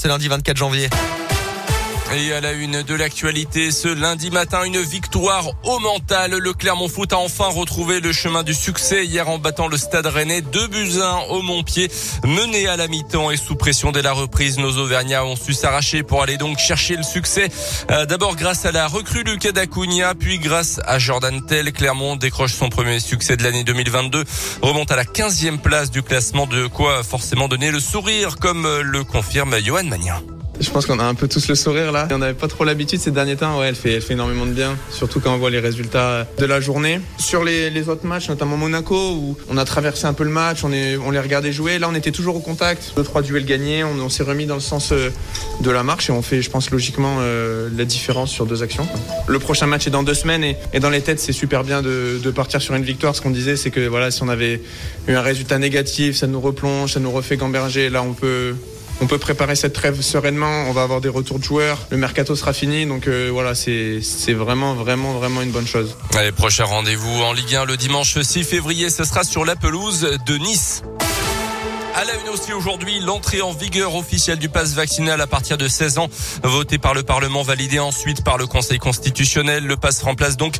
ce lundi 24 janvier. Et à la une de l'actualité, ce lundi matin, une victoire au mental. Le Clermont Foot a enfin retrouvé le chemin du succès hier en battant le Stade Rennais 2 buts 1 au Montpied. Mené à la mi-temps et sous pression dès la reprise, nos Auvergnats ont su s'arracher pour aller donc chercher le succès. Euh, d'abord grâce à la recrue Lucas Dacunha, puis grâce à Jordan Tell. Clermont décroche son premier succès de l'année 2022, remonte à la 15e place du classement, de quoi forcément donner le sourire, comme le confirme Johan Magnin. Je pense qu'on a un peu tous le sourire là. On n'avait pas trop l'habitude ces derniers temps. Ouais, elle fait, énormément de bien, surtout quand on voit les résultats de la journée. Sur les, autres matchs, notamment Monaco, où on a traversé un peu le match, on, les regardait jouer. Là, on était toujours au contact. Deux, trois duels gagnés. On, s'est remis dans le sens euh, de la marche et on fait, je pense, logiquement euh, la différence sur deux actions. Le prochain match est dans deux semaines et, dans les têtes, c'est super bien de, de partir sur une victoire. Ce qu'on disait, c'est que voilà, si on avait eu un résultat négatif, ça nous replonge, ça nous refait gamberger. Là, on peut on peut préparer cette trêve sereinement. On va avoir des retours de joueurs. Le mercato sera fini. Donc euh, voilà, c'est vraiment, vraiment, vraiment une bonne chose. Allez, prochain rendez-vous en Ligue 1 le dimanche 6 février. Ce sera sur la pelouse de Nice. À la une aussi aujourd'hui, l'entrée en vigueur officielle du pass vaccinal à partir de 16 ans, voté par le Parlement, validé ensuite par le Conseil constitutionnel. Le pass remplace donc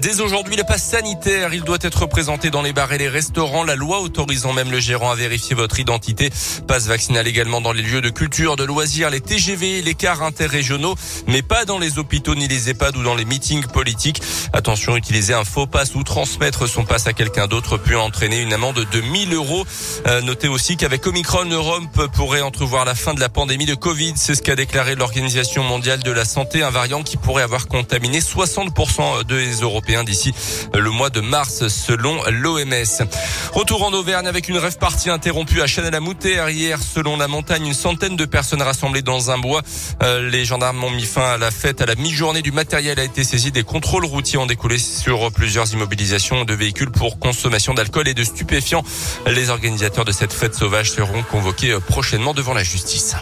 dès aujourd'hui le pass sanitaire. Il doit être présenté dans les bars et les restaurants. La loi autorisant même le gérant à vérifier votre identité. Pass vaccinal également dans les lieux de culture, de loisirs, les TGV, les cars interrégionaux, mais pas dans les hôpitaux ni les EHPAD ou dans les meetings politiques. Attention, utiliser un faux pass ou transmettre son pass à quelqu'un d'autre peut entraîner une amende de 1000 euros. Euh, notez aussi qu'avec Omicron, l'Europe pourrait entrevoir la fin de la pandémie de Covid. C'est ce qu'a déclaré l'Organisation mondiale de la santé, un variant qui pourrait avoir contaminé 60% des Européens d'ici le mois de mars, selon l'OMS. Retour en Auvergne avec une rêve partie interrompue à Chanel-à-Moutère hier. Selon la montagne, une centaine de personnes rassemblées dans un bois. Euh, les gendarmes ont mis fin à la fête à la mi-journée. Du matériel a été saisi. Des contrôles routiers ont découlé sur plusieurs immobilisations de véhicules pour consommation d'alcool et de stupéfiants. Les organisateurs de cette fête sauvages seront convoqués prochainement devant la justice.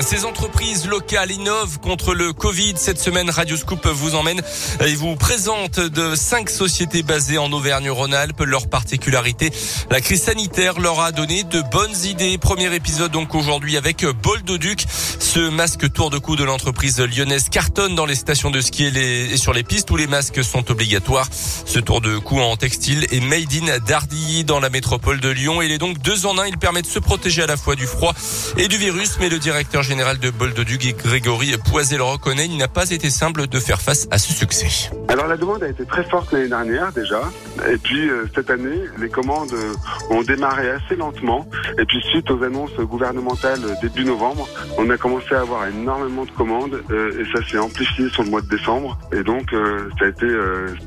Ces entreprises locales innovent contre le Covid. Cette semaine, Radio Scoop vous emmène et vous présente de cinq sociétés basées en Auvergne-Rhône-Alpes. Leur particularité, la crise sanitaire leur a donné de bonnes idées. Premier épisode donc aujourd'hui avec Boldoduc. Ce masque tour de cou de l'entreprise lyonnaise cartonne dans les stations de ski et, et, sur les pistes où les masques sont obligatoires. Ce tour de cou en textile est made in Dardilly dans la métropole de Lyon. Il est donc deux en un. Il permet de se protéger à la fois du froid et du virus. Mais le directeur général de Boldoduc, Grégory Poisel le reconnaît, il n'a pas été simple de faire face à ce succès. Alors la demande a été très forte l'année dernière déjà. Et puis euh, cette année, les commandes ont démarré assez lentement. Et puis suite aux annonces gouvernementales début novembre, on a commencé à avoir énormément de commandes euh, et ça s'est amplifié sur le mois de décembre. Et donc euh, ça a été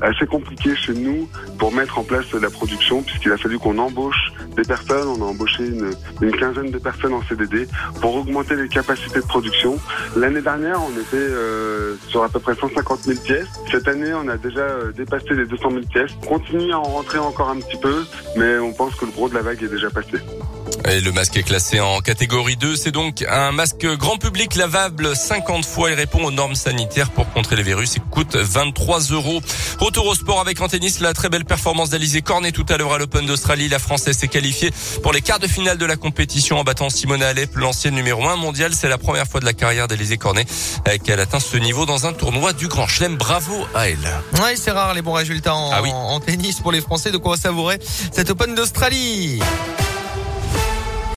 assez compliqué chez nous pour mettre en place la production puisqu'il a fallu qu'on embauche des personnes. On a embauché une, une quinzaine de personnes en CDD pour augmenter les capacités de production. L'année dernière, on était euh, sur à peu près 150 000 pièces. Cette année, on a déjà euh, dépassé les 200 000 pièces. À en rentrer encore un petit peu, mais on pense que le gros de la vague est déjà passé. Et le masque est classé en catégorie 2. C'est donc un masque grand public lavable 50 fois. Il répond aux normes sanitaires pour contrer les virus. Il coûte 23 euros. Retour au sport avec en tennis. La très belle performance d'Alizé Cornet tout à l'heure à l'Open d'Australie. La Française s'est qualifiée pour les quarts de finale de la compétition en battant Simona Alep, l'ancienne numéro 1 mondiale. C'est la première fois de la carrière d'Alizé Cornet qu'elle atteint ce niveau dans un tournoi du Grand Chelem. Bravo à elle. Ouais, c'est rare les bons résultats en, Ah oui. en tennis pour les Français. On va savourer cette Open d'Australie.